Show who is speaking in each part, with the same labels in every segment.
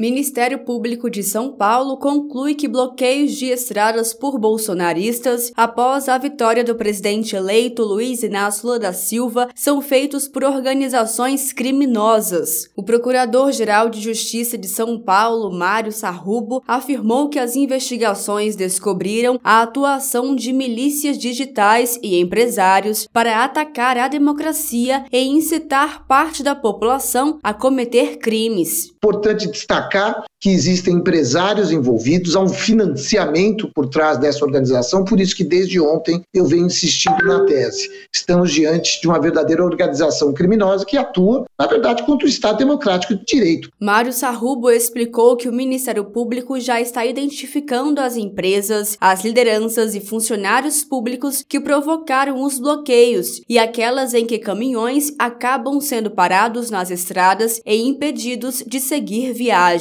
Speaker 1: Ministério Público de São Paulo conclui que bloqueios de estradas por bolsonaristas após a vitória do presidente eleito Luiz Inácio Lula da Silva são feitos por organizações criminosas. O Procurador-Geral de Justiça de São Paulo, Mário Sarrubo, afirmou que as investigações descobriram a atuação de milícias digitais e empresários para atacar a democracia e incitar parte da população a cometer crimes.
Speaker 2: Importante destacar destacar que existem empresários envolvidos, há um financiamento por trás dessa organização, por isso que desde ontem eu venho insistindo na tese. Estamos diante de uma verdadeira organização criminosa que atua, na verdade, contra o Estado Democrático de Direito.
Speaker 1: Mário Sarrubo explicou que o Ministério Público já está identificando as empresas, as lideranças e funcionários públicos que provocaram os bloqueios e aquelas em que caminhões acabam sendo parados nas estradas e impedidos de seguir viagem.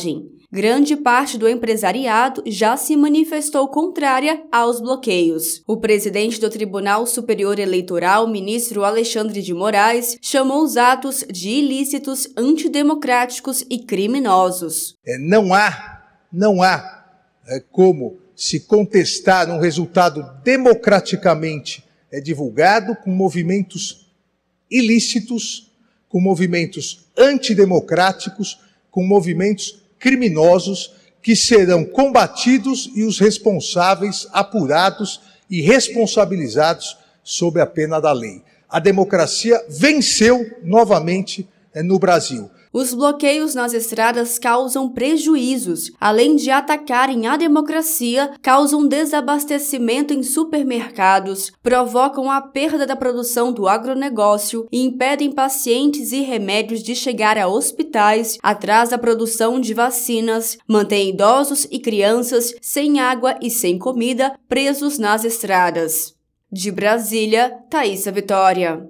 Speaker 1: Grande parte do empresariado já se manifestou contrária aos bloqueios. O presidente do Tribunal Superior Eleitoral, ministro Alexandre de Moraes, chamou os atos de ilícitos, antidemocráticos e criminosos.
Speaker 3: É, não há, não há é, como se contestar um resultado democraticamente é, divulgado com movimentos ilícitos, com movimentos antidemocráticos, com movimentos criminosos que serão combatidos e os responsáveis apurados e responsabilizados sob a pena da lei. A democracia venceu novamente eh, no Brasil.
Speaker 1: Os bloqueios nas estradas causam prejuízos, além de atacarem a democracia, causam desabastecimento em supermercados, provocam a perda da produção do agronegócio e impedem pacientes e remédios de chegar a hospitais, atrasa a produção de vacinas, mantém idosos e crianças sem água e sem comida presos nas estradas. De Brasília, Thaisa Vitória.